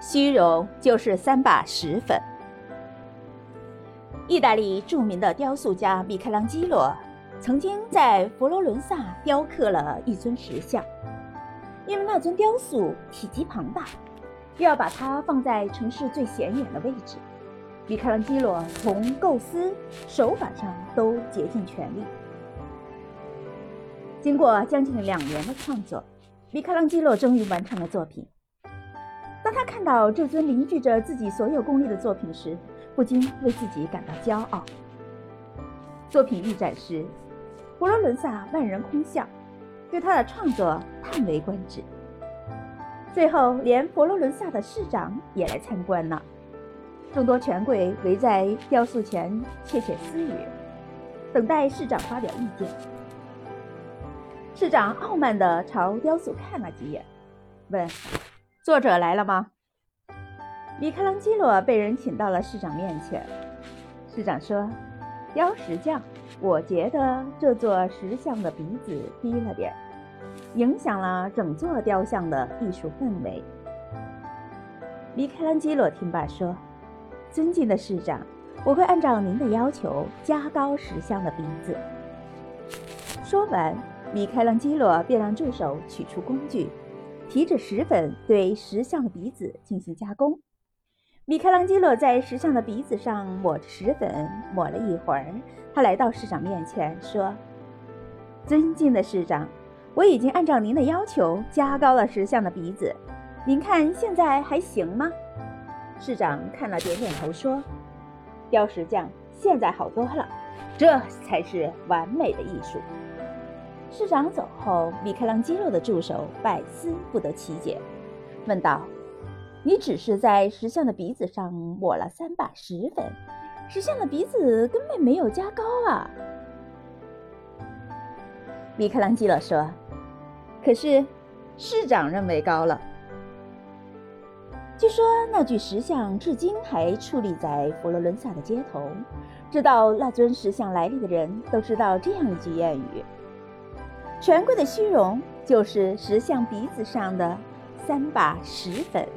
虚荣就是三把石粉。意大利著名的雕塑家米开朗基罗曾经在佛罗伦萨雕刻了一尊石像，因为那尊雕塑体积庞大，又要把它放在城市最显眼的位置，米开朗基罗从构思、手法上都竭尽全力。经过将近两年的创作，米开朗基罗终于完成了作品。当他看到这尊凝聚着自己所有功力的作品时，不禁为自己感到骄傲。作品预展时，佛罗伦萨万人空巷，对他的创作叹为观止。最后，连佛罗伦萨的市长也来参观了。众多权贵围在雕塑前窃窃私语，等待市长发表意见。市长傲慢地朝雕塑看了几眼，问：“作者来了吗？”米开朗基罗被人请到了市长面前。市长说：“雕石匠，我觉得这座石像的鼻子低了点，影响了整座雕像的艺术氛围。”米开朗基罗听罢说：“尊敬的市长，我会按照您的要求加高石像的鼻子。”说完。米开朗基罗便让助手取出工具，提着石粉对石像的鼻子进行加工。米开朗基罗在石像的鼻子上抹着石粉，抹了一会儿，他来到市长面前说：“尊敬的市长，我已经按照您的要求加高了石像的鼻子，您看现在还行吗？”市长看了点点头说：“雕石匠，现在好多了，这才是完美的艺术。”市长走后，米开朗基罗的助手百思不得其解，问道：“你只是在石像的鼻子上抹了三把石粉，石像的鼻子根本没有加高啊！”米开朗基罗说：“可是，市长认为高了。据说那具石像至今还矗立在佛罗伦萨的街头，知道那尊石像来历的人都知道这样一句谚语。”权贵的虚荣，就是石像鼻子上的三把石粉。